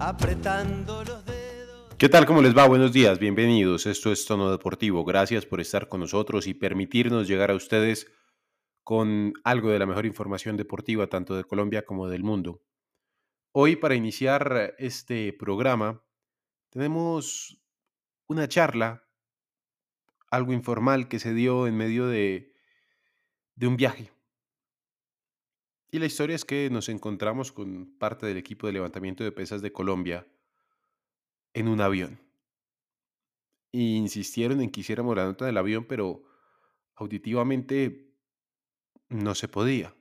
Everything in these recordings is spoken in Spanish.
apretando los dedos. ¿Qué tal? ¿Cómo les va? Buenos días, bienvenidos. Esto es Tono Deportivo. Gracias por estar con nosotros y permitirnos llegar a ustedes con algo de la mejor información deportiva, tanto de Colombia como del mundo. Hoy, para iniciar este programa, tenemos una charla, algo informal que se dio en medio de, de un viaje. Y la historia es que nos encontramos con parte del equipo de levantamiento de pesas de Colombia en un avión. Y insistieron en que hiciéramos la nota del avión, pero auditivamente no se podía.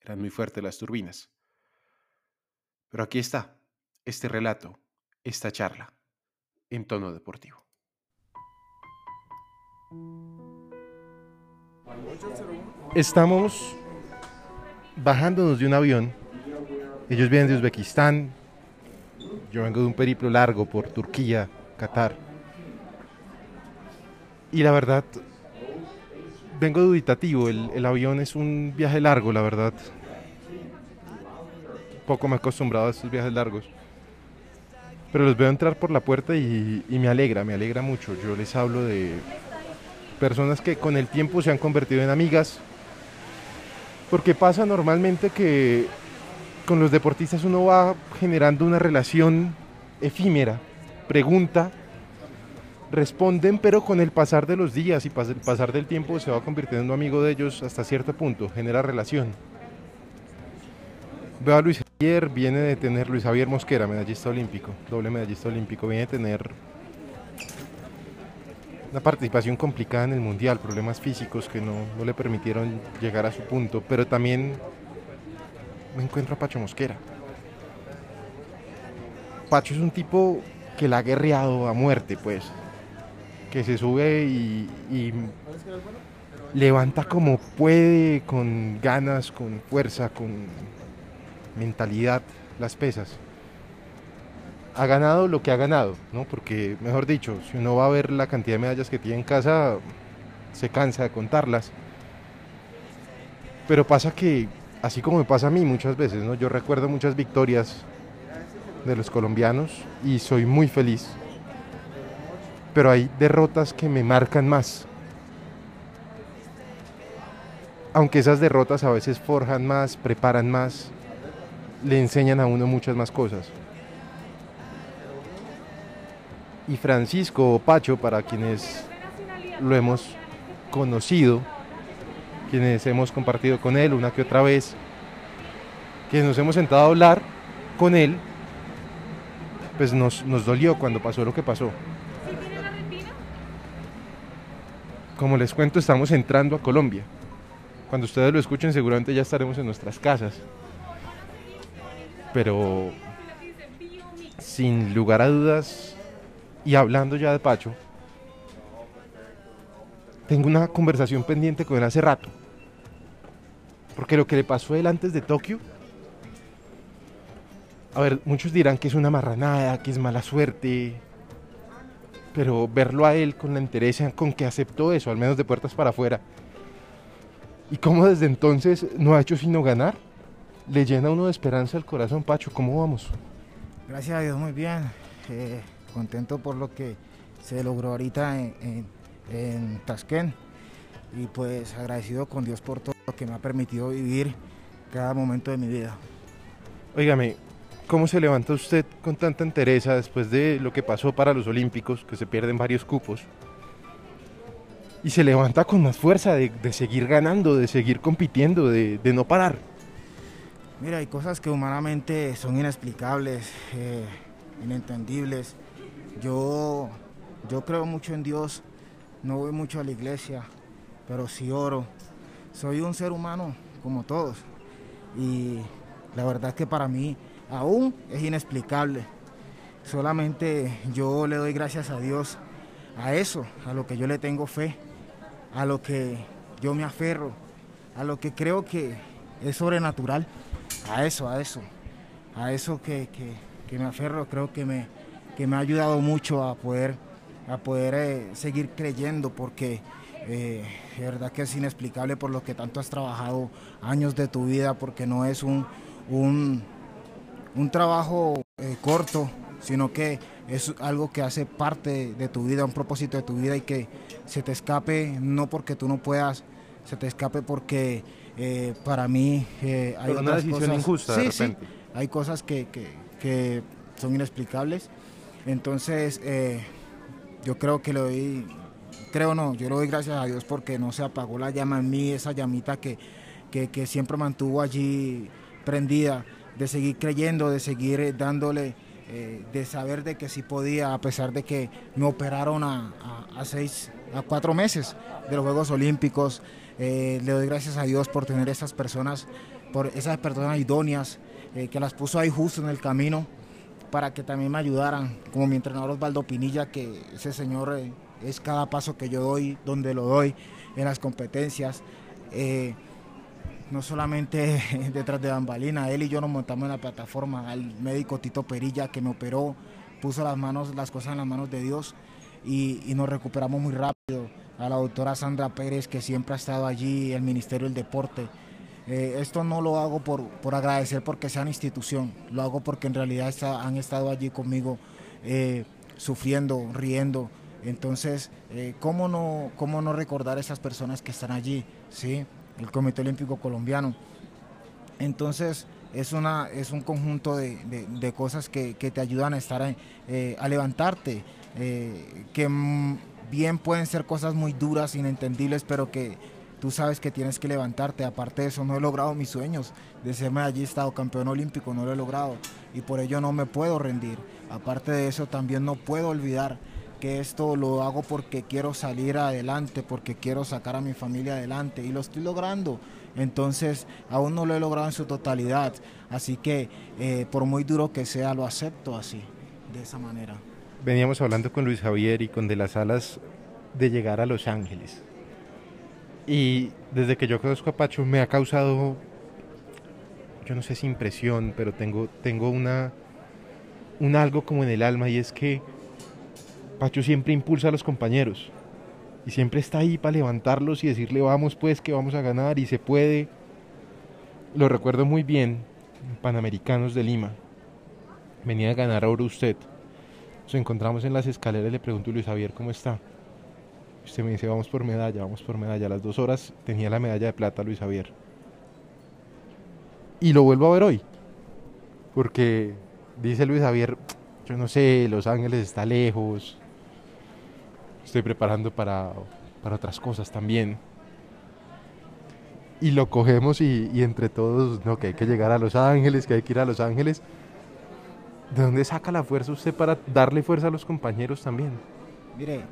Eran muy fuertes las turbinas. Pero aquí está, este relato, esta charla, en tono deportivo. Estamos bajándonos de un avión. Ellos vienen de Uzbekistán. Yo vengo de un periplo largo por Turquía, Qatar. Y la verdad, vengo dubitativo. El, el avión es un viaje largo, la verdad. Poco me he acostumbrado a estos viajes largos. Pero los veo entrar por la puerta y, y me alegra, me alegra mucho. Yo les hablo de personas que con el tiempo se han convertido en amigas. Porque pasa normalmente que con los deportistas uno va generando una relación efímera. Pregunta, responden, pero con el pasar de los días y el pasar del tiempo se va convirtiendo en un amigo de ellos hasta cierto punto, genera relación. Veo a Luis Javier, viene de tener Luis Javier Mosquera, medallista olímpico, doble medallista olímpico, viene de tener una participación complicada en el mundial, problemas físicos que no, no le permitieron llegar a su punto, pero también me encuentro a Pacho Mosquera. Pacho es un tipo que la ha guerreado a muerte, pues, que se sube y, y levanta como puede, con ganas, con fuerza, con mentalidad, las pesas. Ha ganado lo que ha ganado, ¿no? Porque, mejor dicho, si uno va a ver la cantidad de medallas que tiene en casa, se cansa de contarlas. Pero pasa que, así como me pasa a mí muchas veces, ¿no? Yo recuerdo muchas victorias de los colombianos y soy muy feliz. Pero hay derrotas que me marcan más. Aunque esas derrotas a veces forjan más, preparan más, le enseñan a uno muchas más cosas. Y Francisco o Pacho, para quienes lo hemos conocido, quienes hemos compartido con él una que otra vez, quienes nos hemos sentado a hablar con él, pues nos, nos dolió cuando pasó lo que pasó. Como les cuento, estamos entrando a Colombia. Cuando ustedes lo escuchen, seguramente ya estaremos en nuestras casas. Pero sin lugar a dudas, y hablando ya de Pacho, tengo una conversación pendiente con él hace rato. Porque lo que le pasó a él antes de Tokio, a ver, muchos dirán que es una marranada, que es mala suerte, pero verlo a él con la entereza con que aceptó eso, al menos de puertas para afuera, y cómo desde entonces no ha hecho sino ganar, le llena uno de esperanza el corazón, Pacho, ¿cómo vamos? Gracias a Dios, muy bien. Eh, contento por lo que se logró ahorita en, en, en Tasquén. Y pues agradecido con Dios por todo lo que me ha permitido vivir cada momento de mi vida. Óigame, ¿cómo se levanta usted con tanta entereza después de lo que pasó para los Olímpicos, que se pierden varios cupos? Y se levanta con más fuerza de, de seguir ganando, de seguir compitiendo, de, de no parar. Mira, hay cosas que humanamente son inexplicables, eh, inentendibles. Yo, yo creo mucho en Dios, no voy mucho a la iglesia, pero sí oro. Soy un ser humano como todos. Y la verdad que para mí aún es inexplicable. Solamente yo le doy gracias a Dios, a eso, a lo que yo le tengo fe, a lo que yo me aferro, a lo que creo que es sobrenatural, a eso, a eso, a eso que, me aferro, creo que me, que me ha ayudado mucho a poder, a poder eh, seguir creyendo, porque eh, de verdad que es inexplicable por lo que tanto has trabajado años de tu vida, porque no es un, un, trabajo eh, corto, sino que es algo que hace parte de tu vida, un propósito de tu vida y que se te escape no porque tú no puedas, se te escape porque eh, para mí hay una decisión cosas, injusta. Sí, sí, hay cosas que, que, son inexplicables. Entonces, yo creo que le doy creo no, yo le doy gracias a Dios porque no se apagó la llama en mí, esa llamita que, que, siempre mantuvo allí prendida, de seguir creyendo, de seguir eh, dándole, eh, de saber de que sí podía, a pesar de que me operaron a, seis, a cuatro meses de los Juegos Olímpicos. Eh, le doy gracias a Dios por tener esas personas, por esas personas idóneas, que las puso ahí justo en el camino para que también me ayudaran, como mi entrenador Osvaldo Pinilla, que ese señor es cada paso que yo doy, donde lo doy, en las competencias. Eh, no solamente detrás de Bambalina, él y yo nos montamos en la plataforma, al médico Tito Perilla que me operó, puso las manos, las cosas en las manos de Dios y, nos recuperamos muy rápido. A la doctora Sandra Pérez que siempre ha estado allí, el Ministerio del Deporte. Eh, esto no lo hago por, por agradecer porque sea una institución, lo hago porque en realidad han estado allí conmigo eh, sufriendo, riendo, entonces, eh, ¿cómo, no, ¿cómo no recordar a esas personas que están allí? ¿sí? El Comité Olímpico Colombiano. Entonces, es, una, es un conjunto de, cosas que, te ayudan a estar a levantarte, que bien pueden ser cosas muy duras, inentendibles, pero que tú sabes que tienes que levantarte. Aparte de eso, no he logrado mis sueños de ser medallista o campeón olímpico, no lo he logrado y por ello no me puedo rendir. Aparte de eso, también no puedo olvidar que esto lo hago porque quiero salir adelante, porque quiero sacar a mi familia adelante y lo estoy logrando. Entonces, aún no lo he logrado en su totalidad. Así que, eh, por muy duro que sea, lo acepto así, de esa manera. Veníamos hablando con Luis Javier y con De las Alas de llegar a Los Ángeles. Y desde que yo conozco a Pacho me ha causado, yo no sé si impresión, pero tengo, tengo una, un algo como en el alma y es que Pacho siempre impulsa a los compañeros y siempre está ahí para levantarlos y decirle vamos pues que vamos a ganar y se puede. Lo recuerdo muy bien, Panamericanos de Lima. Venía a ganar oro usted. Nos encontramos en las escaleras y le pregunto Luis Javier cómo está. Usted me dice vamos por medalla, vamos por medalla. A las dos horas tenía la medalla de plata Luis Javier. Y lo vuelvo a ver hoy. Porque dice Luis Javier, yo no sé, Los Ángeles está lejos, estoy preparando para, otras cosas también. Y lo cogemos y, entre todos, no, que hay que llegar a Los Ángeles, que hay que ir a Los Ángeles. ¿De dónde saca la fuerza usted para darle fuerza a los compañeros también? Mire,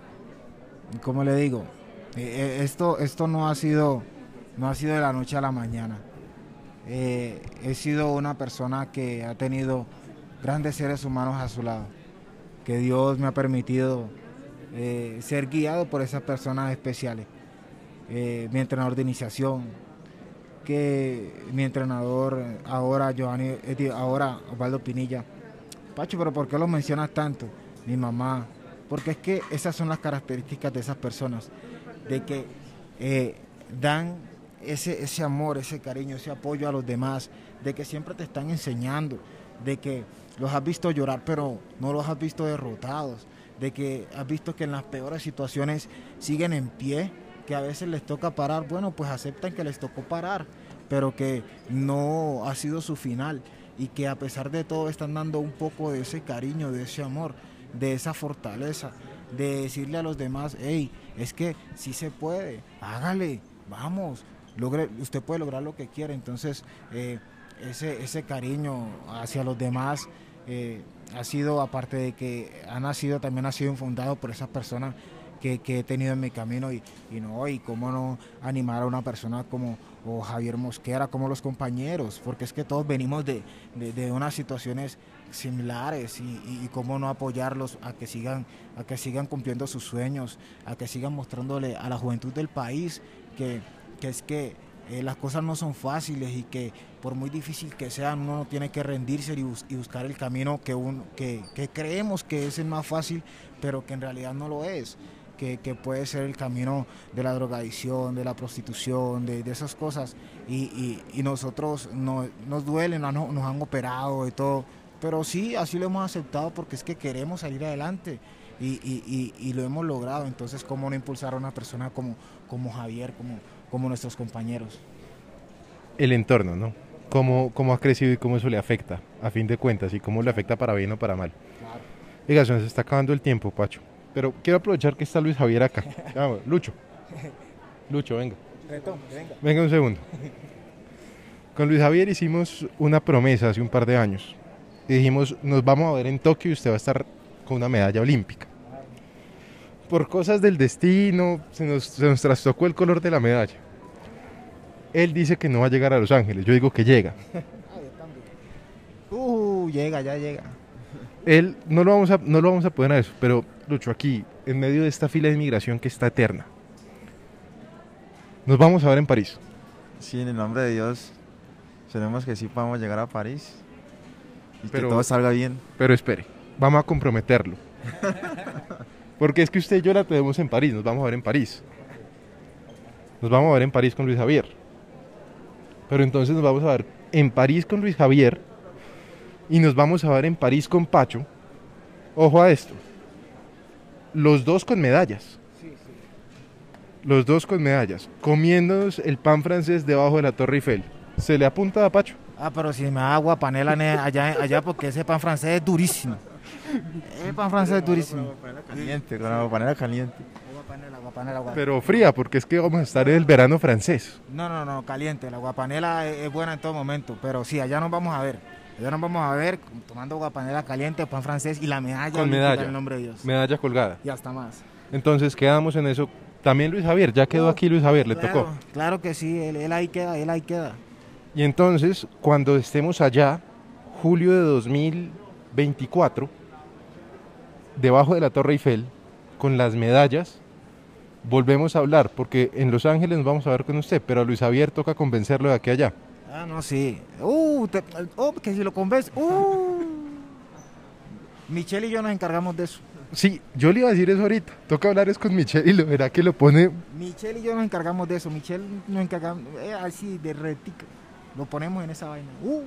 como le digo, eh, eh, esto, esto no ha sido no ha sido de la noche a la mañana. Eh, he sido una persona que ha tenido grandes seres humanos a su lado, que Dios me ha permitido ser guiado por esas personas especiales. Mi entrenador de iniciación, que mi entrenador ahora, Giovanni, ahora Osvaldo Pinilla. Pacho, pero ¿por qué lo mencionas tanto? Mi mamá. Porque es que esas son las características de esas personas, de que dan ese, ese amor, ese cariño, ese apoyo a los demás, de que siempre te están enseñando, de que los has visto llorar, pero no los has visto derrotados, de que has visto que en las peores situaciones siguen en pie, que a veces les toca parar, bueno, pues aceptan que les tocó parar, pero que no ha sido su final y que a pesar de todo están dando un poco de ese cariño, de ese amor, de esa fortaleza, de decirle a los demás, hey, es que sí se puede, hágale, vamos, logre, usted puede lograr lo que quiera, entonces eh, ese, ese cariño hacia los demás eh, ha sido, aparte de que ha nacido, también ha sido infundado por esas personas que, he tenido en mi camino y, no, y cómo no animar a una persona como Javier Mosquera, como los compañeros, porque es que todos venimos de, unas situaciones similares y, cómo no apoyarlos a que sigan a que sigan cumpliendo sus sueños, a que sigan mostrándole a la juventud del país que, es que eh, las cosas no son fáciles y que por muy difícil que sean, uno no tiene que rendirse y, buscar el camino que, uno, que, que creemos que es el más fácil, pero que en realidad no lo es que, puede ser el camino de la drogadicción, de la prostitución, de, esas cosas. Y, nosotros no, nos duelen, nos, nos han operado y todo. Pero sí, así lo hemos aceptado porque es que queremos salir adelante y, lo hemos logrado. Entonces, ¿cómo no impulsar a una persona como, como Javier, como, como nuestros compañeros? El entorno, ¿no? Cómo, cómo ha crecido y cómo eso le afecta, a fin de cuentas, y cómo le afecta para bien o para mal. Claro. Oiga, se nos está acabando el tiempo, Pacho. Pero quiero aprovechar que está Luis Javier acá. Lucho. Lucho, venga. Venga un segundo. Con Luis Javier hicimos una promesa hace un par de años. Y dijimos, nos vamos a ver en Tokio y usted va a estar con una medalla olímpica. Por cosas del destino, se nos, se nos trastocó el color de la medalla. Él dice que no va a llegar a Los Ángeles, yo digo que llega. Uh, llega, ya llega. Él no lo vamos a, no lo vamos a poner a eso, pero Lucho, aquí, en medio de esta fila de inmigración que está eterna. Nos vamos a ver en París. Sí, en el nombre de Dios. Esperemos que sí podamos llegar a París. Y que todo salga bien. Pero espere, vamos a comprometerlo. Porque es que usted y yo la tenemos en París, nos vamos a ver en París. Nos vamos a ver en París con Luis Javier. Pero entonces nos vamos a ver en París con Luis Javier y nos vamos a ver en París con Pacho. Ojo a esto los dos con medallas. Los dos con medallas, comiéndonos el pan francés debajo de la Torre Eiffel. ¿Se le apunta a Pacho? Ah, pero si me agua panela allá, allá porque ese pan francés es durísimo. El pan francés es durísimo. Caliente, con agua panela caliente. Pero fría, porque es que vamos a estar en el verano francés. No, no, no, caliente. La guapanela es buena en todo momento, pero sí, allá nos vamos a ver. Ya nos vamos a ver tomando guapanela caliente, pan francés y la medalla. Con medalla. el nombre de Dios. Medalla colgada. Y hasta más. Entonces quedamos en eso. También Luis Javier, ya quedó aquí Luis Javier, le tocó. Claro que sí, él, ahí queda, él ahí queda. Y entonces, cuando estemos allá, julio de 2024, debajo de la Torre Eiffel, con las medallas, volvemos a hablar, porque en Los Ángeles nos vamos a ver con usted, pero a Luis Javier toca convencerlo de aquí allá. Ah, no, sí. Uh, oh, que si lo convences. Uh. Michelle y yo nos encargamos de eso. Sí, yo le iba a decir eso ahorita. Toca hablar es con Michelle y lo verá que lo pone. Michelle y yo nos encargamos de eso. Michelle nos encargamos, eh, así de retica. Lo ponemos en esa vaina. Uh.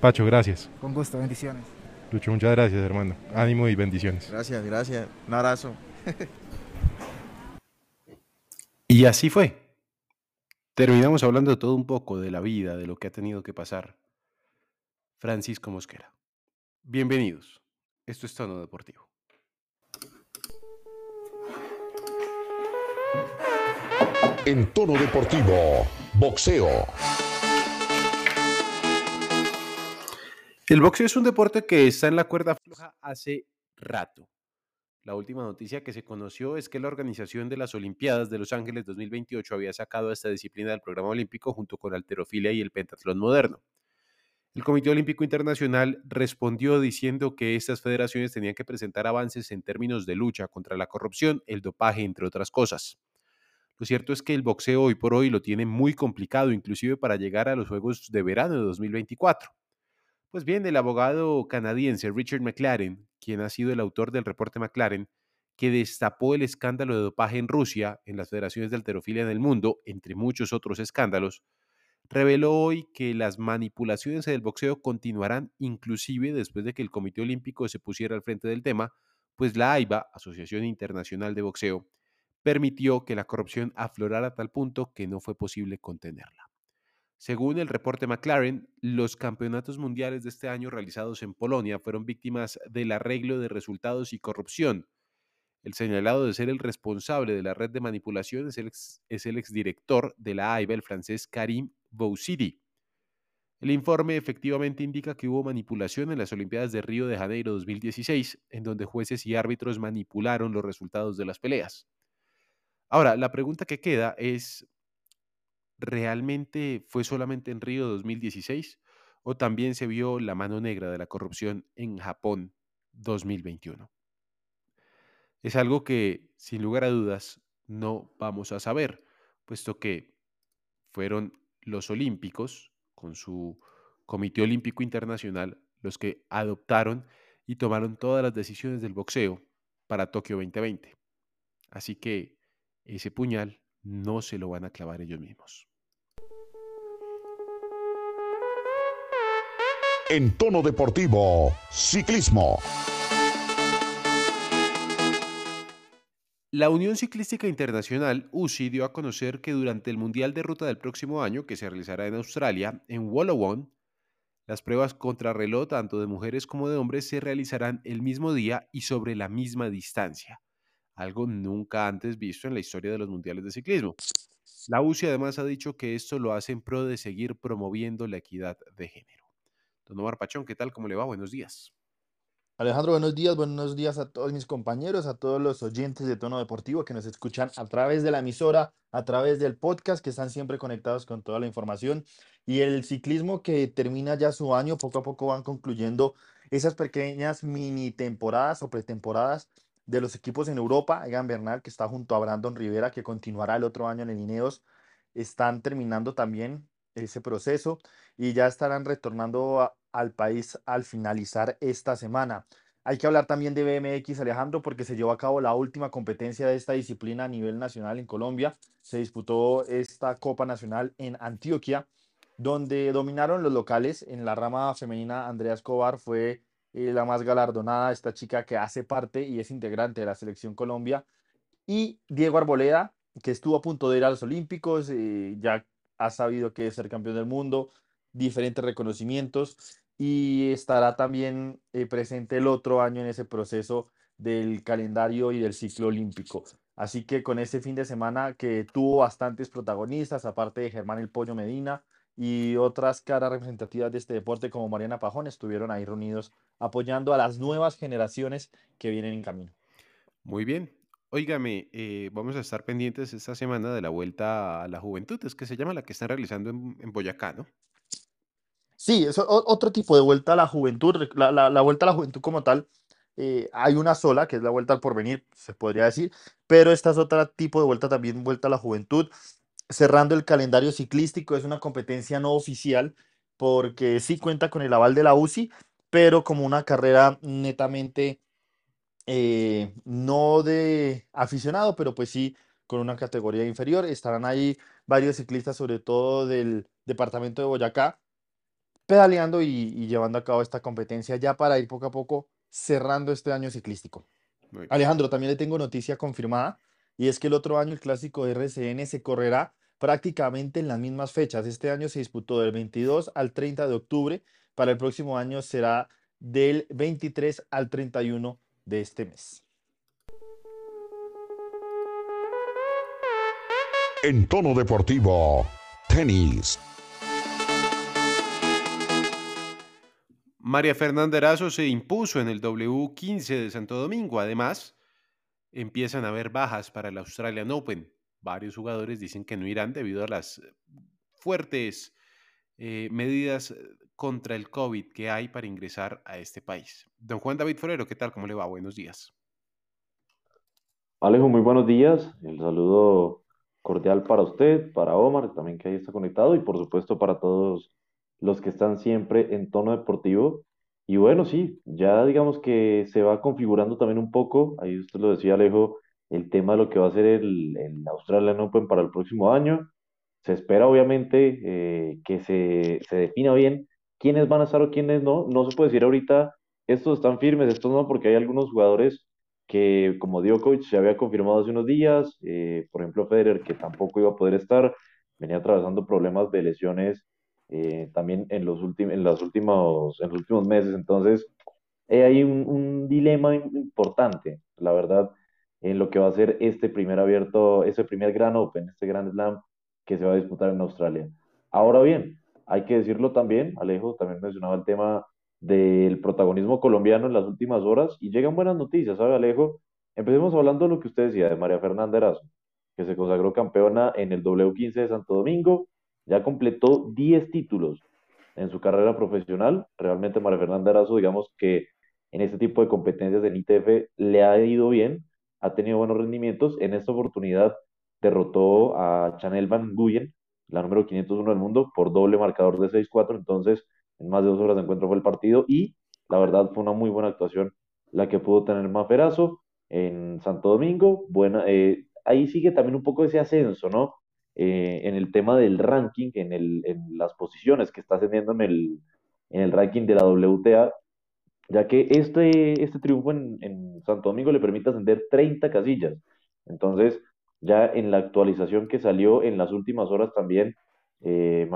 Pacho, gracias. Con gusto, bendiciones. Lucho, muchas gracias, hermano. Ánimo y bendiciones. Gracias, gracias. Un abrazo. y así fue. Terminamos hablando de todo un poco, de la vida, de lo que ha tenido que pasar. Francisco Mosquera. Bienvenidos. Esto es Tono Deportivo. En Tono Deportivo, boxeo. El boxeo es un deporte que está en la cuerda floja hace rato. La última noticia que se conoció es que la organización de las Olimpiadas de Los Ángeles 2028 había sacado esta disciplina del programa olímpico junto con la alterofilia y el pentatlón moderno. El Comité Olímpico Internacional respondió diciendo que estas federaciones tenían que presentar avances en términos de lucha contra la corrupción, el dopaje, entre otras cosas. Lo cierto es que el boxeo hoy por hoy lo tiene muy complicado, inclusive para llegar a los Juegos de Verano de 2024. Pues bien, el abogado canadiense Richard McLaren, quien ha sido el autor del reporte McLaren, que destapó el escándalo de dopaje en Rusia, en las federaciones de alterofilia en el mundo, entre muchos otros escándalos, reveló hoy que las manipulaciones en el boxeo continuarán inclusive después de que el Comité Olímpico se pusiera al frente del tema, pues la AIBA, Asociación Internacional de Boxeo, permitió que la corrupción aflorara a tal punto que no fue posible contenerla. Según el reporte McLaren, los campeonatos mundiales de este año realizados en Polonia fueron víctimas del arreglo de resultados y corrupción. El señalado de ser el responsable de la red de manipulación es el, exdirector de la AIBA, el francés Karim Boussidi. El informe efectivamente indica que hubo manipulación en las Olimpiadas de Río de Janeiro 2016, en donde jueces y árbitros manipularon los resultados de las peleas. Ahora, la pregunta que queda es, ¿realmente fue solamente en Río 2016 o también se vio la mano negra de la corrupción en Japón 2021? Es algo que, sin lugar a dudas, no vamos a saber, puesto que fueron los olímpicos con su Comité Olímpico Internacional los que adoptaron y tomaron todas las decisiones del boxeo para Tokio 2020. Así que ese puñal no se lo van a clavar ellos mismos. En tono deportivo, ciclismo. La Unión Ciclística Internacional, UCI, dio a conocer que durante el Mundial de Ruta del próximo año, que se realizará en Australia, en Wollongong, las pruebas contrarreloj tanto de mujeres como de hombres se realizarán el mismo día y sobre la misma distancia, algo nunca antes visto en la historia de los mundiales de ciclismo. La UCI además ha dicho que esto lo hace en pro de seguir promoviendo la equidad de género. Don Omar Pachón, ¿qué tal? ¿Cómo le va? Buenos días. Alejandro, buenos días, buenos días a todos mis compañeros, a todos los oyentes de Tono Deportivo que nos escuchan a través de la emisora, a través del podcast, que están siempre conectados con toda la información. Y el ciclismo que termina ya su año, poco a poco van concluyendo esas pequeñas mini temporadas o pretemporadas de los equipos en Europa. Egan Bernal, que está junto a Brandon Rivera, que continuará el otro año en el Ineos, están terminando también ese proceso y ya estarán retornando al país al finalizar esta semana. Hay que hablar también de BMX, Alejandro, porque se llevó a cabo la última competencia de esta disciplina a nivel nacional en Colombia. Se disputó esta Copa Nacional en Antioquia, donde dominaron los locales. En la rama femenina, Andrea Escobar fue eh, la más galardonada, esta chica que hace parte y es integrante de la selección Colombia. Y Diego Arboleda, que estuvo a punto de ir a los Olímpicos, eh, ya ha sabido que es ser campeón del mundo, diferentes reconocimientos y estará también eh, presente el otro año en ese proceso del calendario y del ciclo olímpico. Así que con ese fin de semana que tuvo bastantes protagonistas, aparte de Germán El Pollo Medina y otras caras representativas de este deporte como Mariana Pajón, estuvieron ahí reunidos apoyando a las nuevas generaciones que vienen en camino. Muy bien. Óigame, eh, vamos a estar pendientes esta semana de la vuelta a la juventud, es que se llama la que están realizando en, en Boyacá, ¿no? Sí, es otro tipo de vuelta a la juventud. La, la, vuelta a la juventud como tal, eh, hay una sola, que es la vuelta al porvenir, se podría decir, pero esta es otro tipo de vuelta también, vuelta a la juventud. Cerrando el calendario ciclístico, es una competencia no oficial, porque sí cuenta con el aval de la UCI, pero como una carrera netamente eh, no de aficionado, pero pues sí con una categoría inferior. Estarán ahí varios ciclistas, sobre todo del departamento de Boyacá, pedaleando y, llevando a cabo esta competencia ya para ir poco a poco cerrando este año ciclístico. Alejandro, también le tengo noticia confirmada y es que el otro año el clásico de RCN se correrá prácticamente en las mismas fechas. Este año se disputó del 22 al 30 de octubre, para el próximo año será del 23 al 31 de este mes. En tono deportivo, tenis. María Fernanda Erazo se impuso en el W15 de Santo Domingo. Además, empiezan a haber bajas para el Australian Open. Varios jugadores dicen que no irán debido a las fuertes eh, medidas contra el COVID que hay para ingresar a este país. Don Juan David Forero, ¿qué tal? ¿Cómo le va? Buenos días. Alejo, muy buenos días. El saludo cordial para usted, para Omar, también que ahí está conectado, y por supuesto para todos los que están siempre en tono deportivo. Y bueno, sí, ya digamos que se va configurando también un poco, ahí usted lo decía Alejo, el tema de lo que va a ser el, el Australian Open para el próximo año. Se espera obviamente eh, que se, se defina bien quiénes van a estar o quiénes no. No se puede decir ahorita, estos están firmes, estos no, porque hay algunos jugadores que, como Djokovic, se había confirmado hace unos días, eh, por ejemplo Federer, que tampoco iba a poder estar, venía atravesando problemas de lesiones eh, también en los, en, los últimos, en los últimos meses. Entonces, eh, hay un, dilema importante, la verdad, en lo que va a ser este primer abierto, ese primer Gran Open, este Grand Slam que se va a disputar en Australia. Ahora bien, hay que decirlo también, Alejo también mencionaba el tema del protagonismo colombiano en las últimas horas y llegan buenas noticias, ¿sabe Alejo? Empecemos hablando de lo que usted decía de María Fernanda Erazo, que se consagró campeona en el W15 de Santo Domingo, ya completó 10 títulos en su carrera profesional. Realmente María Fernanda Erazo, digamos que en este tipo de competencias en ITF le ha ido bien, ha tenido buenos rendimientos. En esta oportunidad derrotó a Chanel Van Guyen, la número 501 del mundo, por doble marcador de 6-4. Entonces, en más de dos horas de encuentro fue el partido y la verdad fue una muy buena actuación la que pudo tener Maferazo en Santo Domingo. Buena, eh, ahí sigue también un poco ese ascenso, ¿no? Eh, en el tema del ranking, en, el, en las posiciones que está ascendiendo en el, en el ranking de la WTA, ya que este, este triunfo en, en Santo Domingo le permite ascender 30 casillas. Entonces, ya en la actualización que salió en las últimas horas también, eh,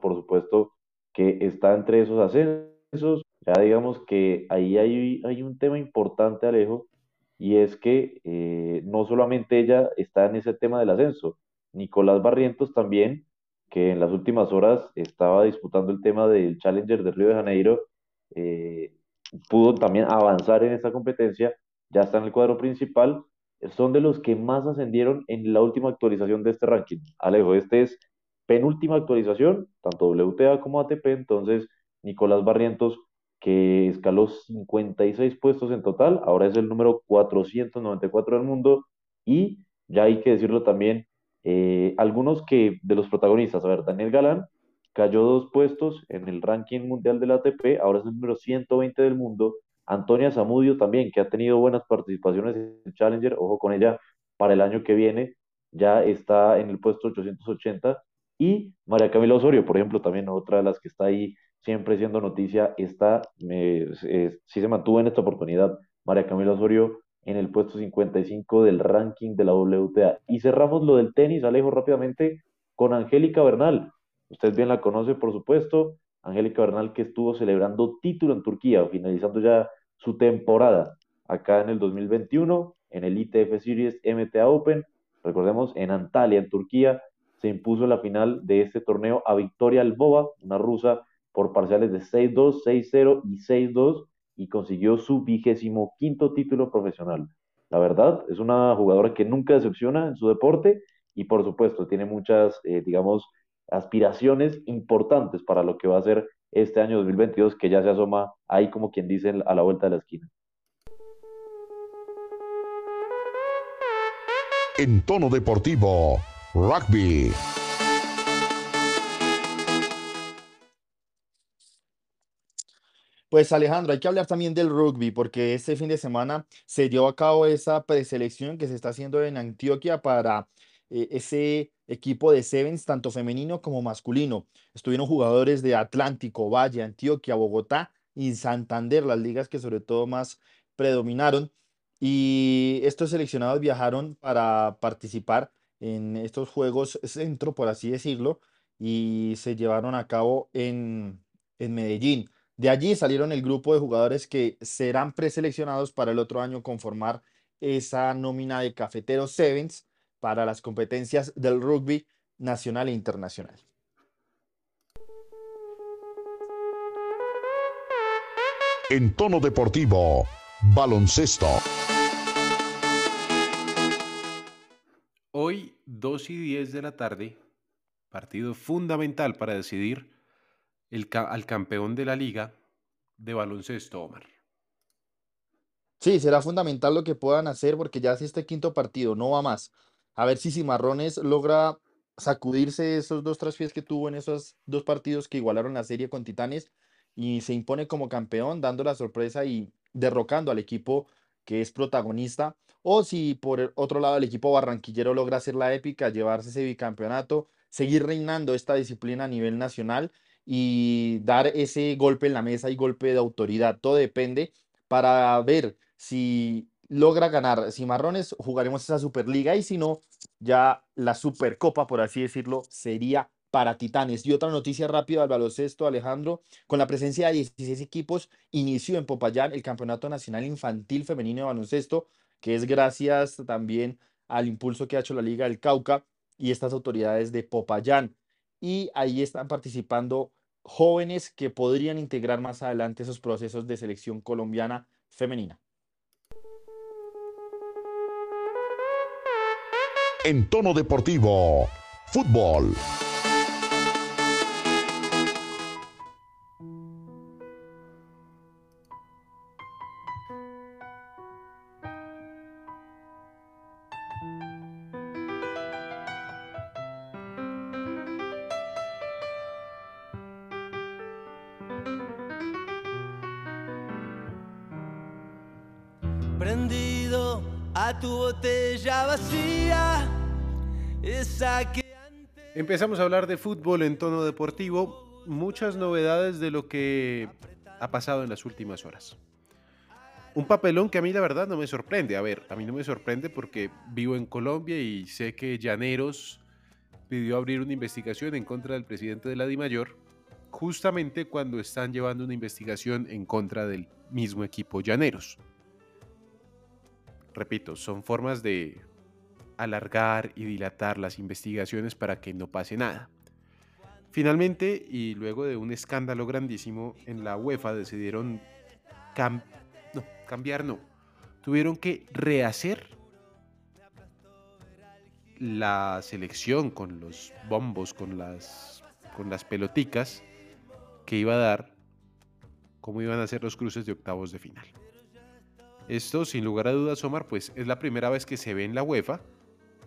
por supuesto, que está entre esos ascensos. Ya digamos que ahí hay, hay un tema importante, Alejo, y es que eh, no solamente ella está en ese tema del ascenso, Nicolás Barrientos también, que en las últimas horas estaba disputando el tema del Challenger de Río de Janeiro, eh, pudo también avanzar en esta competencia, ya está en el cuadro principal, son de los que más ascendieron en la última actualización de este ranking. Alejo, este es penúltima actualización, tanto WTA como ATP, entonces Nicolás Barrientos, que escaló 56 puestos en total, ahora es el número 494 del mundo, y ya hay que decirlo también, eh, algunos que de los protagonistas, a ver, Daniel Galán cayó dos puestos en el ranking mundial del ATP, ahora es el número 120 del mundo, Antonia Zamudio también, que ha tenido buenas participaciones en Challenger, ojo con ella, para el año que viene, ya está en el puesto 880, y María Camila Osorio, por ejemplo, también otra de las que está ahí siempre siendo noticia, está, sí se mantuvo en esta oportunidad, María Camila Osorio en el puesto 55 del ranking de la WTA. Y cerramos lo del tenis, Alejo, rápidamente, con Angélica Bernal. Usted bien la conoce, por supuesto. Angélica Bernal que estuvo celebrando título en Turquía, finalizando ya su temporada acá en el 2021, en el ITF Series MTA Open. Recordemos, en Antalya, en Turquía, se impuso la final de este torneo a Victoria Albova, una rusa, por parciales de 6-2, 6-0 y 6-2, y consiguió su vigésimo quinto título profesional. La verdad, es una jugadora que nunca decepciona en su deporte y por supuesto tiene muchas, eh, digamos, aspiraciones importantes para lo que va a ser este año 2022 que ya se asoma ahí como quien dice a la vuelta de la esquina. En tono deportivo, rugby. Pues Alejandro, hay que hablar también del rugby porque este fin de semana se llevó a cabo esa preselección que se está haciendo en Antioquia para eh, ese equipo de Sevens, tanto femenino como masculino. Estuvieron jugadores de Atlántico, Valle, Antioquia, Bogotá y Santander, las ligas que sobre todo más predominaron. Y estos seleccionados viajaron para participar en estos Juegos Centro, por así decirlo, y se llevaron a cabo en, en Medellín. De allí salieron el grupo de jugadores que serán preseleccionados para el otro año conformar esa nómina de Cafeteros Sevens para las competencias del rugby nacional e internacional. En tono deportivo, baloncesto. Hoy, 2 y 10 de la tarde, partido fundamental para decidir el, al campeón de la liga de baloncesto, Omar. Sí, será fundamental lo que puedan hacer porque ya si este quinto partido no va más, a ver si Cimarrones logra sacudirse esos dos traspiés que tuvo en esos dos partidos que igualaron la serie con Titanes y se impone como campeón, dando la sorpresa y derrocando al equipo que es protagonista, o si por otro lado el equipo barranquillero logra hacer la épica, llevarse ese bicampeonato, seguir reinando esta disciplina a nivel nacional y dar ese golpe en la mesa y golpe de autoridad. Todo depende para ver si logra ganar Cimarrones, jugaremos esa Superliga y si no, ya la Supercopa, por así decirlo, sería para Titanes. Y otra noticia rápida al baloncesto, Alejandro, con la presencia de 16 equipos, inició en Popayán el Campeonato Nacional Infantil Femenino de Baloncesto, que es gracias también al impulso que ha hecho la Liga del Cauca y estas autoridades de Popayán. Y ahí están participando jóvenes que podrían integrar más adelante esos procesos de selección colombiana femenina. En tono deportivo, fútbol. Empezamos a hablar de fútbol en tono deportivo, muchas novedades de lo que ha pasado en las últimas horas. Un papelón que a mí la verdad no me sorprende. A ver, a mí no me sorprende porque vivo en Colombia y sé que Llaneros pidió abrir una investigación en contra del presidente de la DIMAYOR, justamente cuando están llevando una investigación en contra del mismo equipo Llaneros. Repito, son formas de alargar y dilatar las investigaciones para que no pase nada. Finalmente, y luego de un escándalo grandísimo, en la UEFA decidieron cam- no, cambiar, no. Tuvieron que rehacer la selección con los bombos, con las, con las peloticas que iba a dar, cómo iban a ser los cruces de octavos de final. Esto, sin lugar a dudas, Omar, pues es la primera vez que se ve en la UEFA.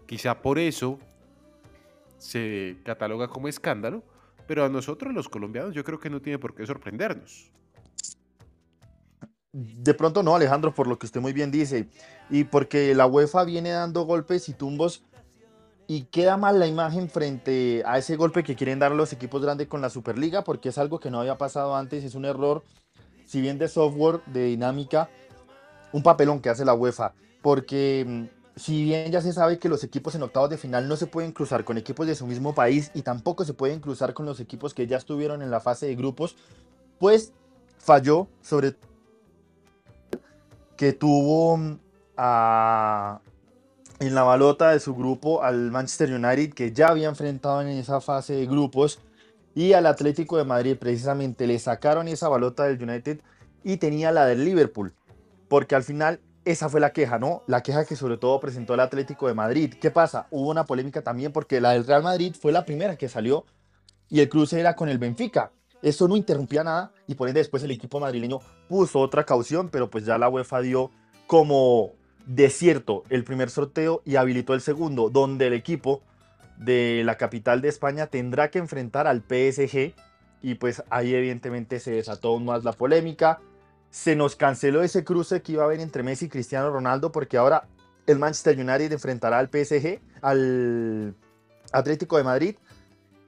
Quizá por eso se cataloga como escándalo, pero a nosotros los colombianos yo creo que no tiene por qué sorprendernos. De pronto no, Alejandro, por lo que usted muy bien dice, y porque la UEFA viene dando golpes y tumbos y queda mal la imagen frente a ese golpe que quieren dar los equipos grandes con la Superliga, porque es algo que no había pasado antes, es un error, si bien de software, de dinámica, un papelón que hace la UEFA, porque mm, si bien ya se sabe que los equipos en octavos de final no se pueden cruzar con equipos de su mismo país y tampoco se pueden cruzar con los equipos que ya estuvieron en la fase de grupos, pues falló sobre que tuvo mm, en la balota de su grupo al Manchester United que ya había enfrentado en esa fase de grupos y al Atlético de Madrid. Precisamente le sacaron esa balota del United y tenía la del Liverpool porque al final esa fue la queja, ¿no? La queja que sobre todo presentó el Atlético de Madrid. ¿Qué pasa? Hubo una polémica también porque la del Real Madrid fue la primera que salió y el cruce era con el Benfica. Eso no interrumpía nada y por ende después el equipo madrileño puso otra caución, pero pues ya la UEFA dio como desierto el primer sorteo y habilitó el segundo, donde el equipo de la capital de España tendrá que enfrentar al PSG y pues ahí evidentemente se desató aún más la polémica. Se nos canceló ese cruce que iba a haber entre Messi y Cristiano Ronaldo porque ahora el Manchester United enfrentará al PSG, al Atlético de Madrid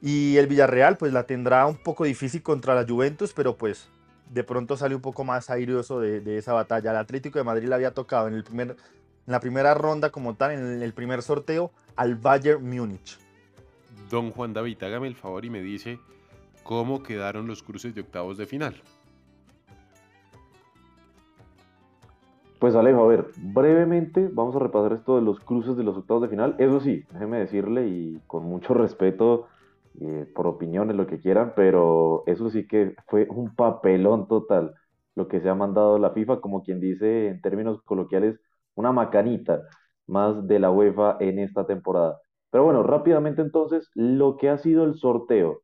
y el Villarreal pues la tendrá un poco difícil contra la Juventus, pero pues de pronto sale un poco más airoso de, esa batalla. El Atlético de Madrid le había tocado en, el primer, en la primera ronda como tal, en el primer sorteo, al Bayern Múnich. Don Juan David, hágame el favor y me dice cómo quedaron los cruces de octavos de final. Pues Alejo, a ver, brevemente vamos a repasar esto de los cruces de los octavos de final. Eso sí, déjeme decirle y con mucho respeto, eh, por opiniones, lo que quieran, pero eso sí que fue un papelón total lo que se ha mandado la FIFA, como quien dice en términos coloquiales, una macanita más de la UEFA en esta temporada. Pero bueno, rápidamente entonces, lo que ha sido el sorteo.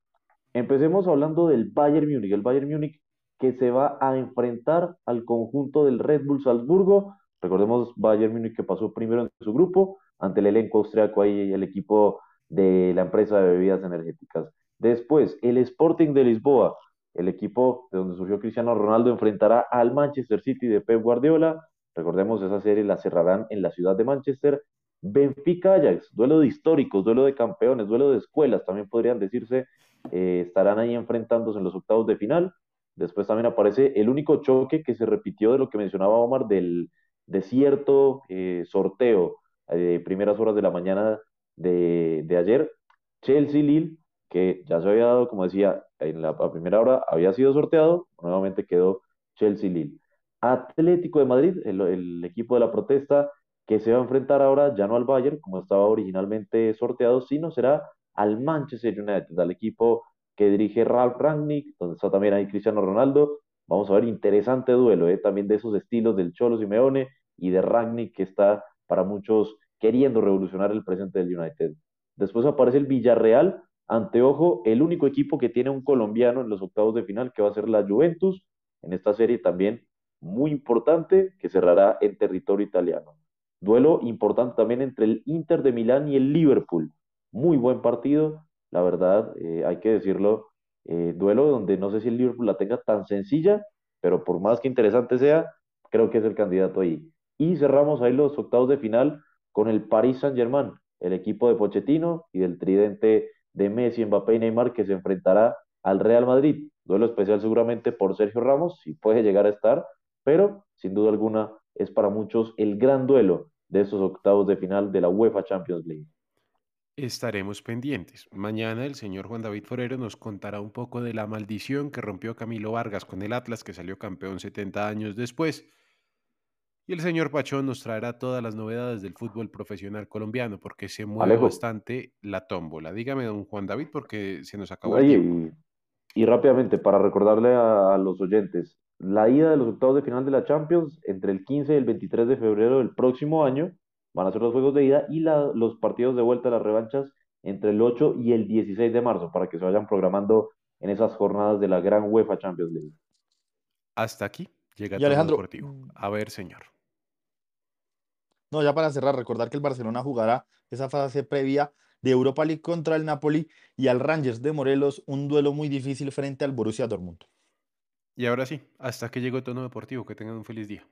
Empecemos hablando del Bayern Múnich. El Bayern Múnich que se va a enfrentar al conjunto del Red Bull Salzburgo. Recordemos Bayern Múnich que pasó primero en su grupo ante el elenco austriaco ahí el equipo de la empresa de bebidas energéticas. Después, el Sporting de Lisboa, el equipo de donde surgió Cristiano Ronaldo, enfrentará al Manchester City de Pep Guardiola. Recordemos, esa serie la cerrarán en la ciudad de Manchester. Benfica Ajax, duelo de históricos, duelo de campeones, duelo de escuelas, también podrían decirse, eh, estarán ahí enfrentándose en los octavos de final. Después también aparece el único choque que se repitió de lo que mencionaba Omar del desierto eh, sorteo eh, de primeras horas de la mañana de, de ayer. Chelsea-Lille, que ya se había dado, como decía, en la primera hora había sido sorteado, nuevamente quedó Chelsea-Lille. Atlético de Madrid, el, el equipo de la protesta, que se va a enfrentar ahora ya no al Bayern, como estaba originalmente sorteado, sino será al Manchester United, al equipo que dirige Ralph Rangnick, donde está también ahí Cristiano Ronaldo. Vamos a ver, interesante duelo, ¿eh? también de esos estilos del Cholo Simeone y de Rangnick, que está para muchos queriendo revolucionar el presente del United. Después aparece el Villarreal, anteojo, el único equipo que tiene un colombiano en los octavos de final, que va a ser la Juventus, en esta serie también muy importante, que cerrará en territorio italiano. Duelo importante también entre el Inter de Milán y el Liverpool. Muy buen partido, la verdad, eh, hay que decirlo. Eh, duelo donde no sé si el Liverpool la tenga tan sencilla, pero por más que interesante sea, creo que es el candidato ahí. Y cerramos ahí los octavos de final con el Paris Saint-Germain, el equipo de Pochettino y del tridente de Messi, Mbappé y Neymar que se enfrentará al Real Madrid. Duelo especial seguramente por Sergio Ramos, si puede llegar a estar, pero sin duda alguna es para muchos el gran duelo de esos octavos de final de la UEFA Champions League. Estaremos pendientes. Mañana el señor Juan David Forero nos contará un poco de la maldición que rompió Camilo Vargas con el Atlas, que salió campeón 70 años después. Y el señor Pachón nos traerá todas las novedades del fútbol profesional colombiano, porque se mueve bastante la tómbola. Dígame, don Juan David, porque se nos acabó el tiempo. Y, rápidamente, para recordarle a los oyentes, la ida de los octavos de final de la Champions entre el 15 y el 23 de febrero del próximo año van a ser los juegos de ida y los partidos de vuelta, las revanchas, entre el 8 y el 16 de marzo, para que se vayan programando en esas jornadas de la gran UEFA Champions League. Hasta aquí llega el Alejandro, deportivo. Mm. A ver, señor. No, ya para cerrar, recordar que el Barcelona jugará esa fase previa de Europa League contra el Napoli y al Rangers de Morelos, un duelo muy difícil frente al Borussia Dortmund. Y ahora sí, hasta que llegó Tono Deportivo. Que tengan un feliz día.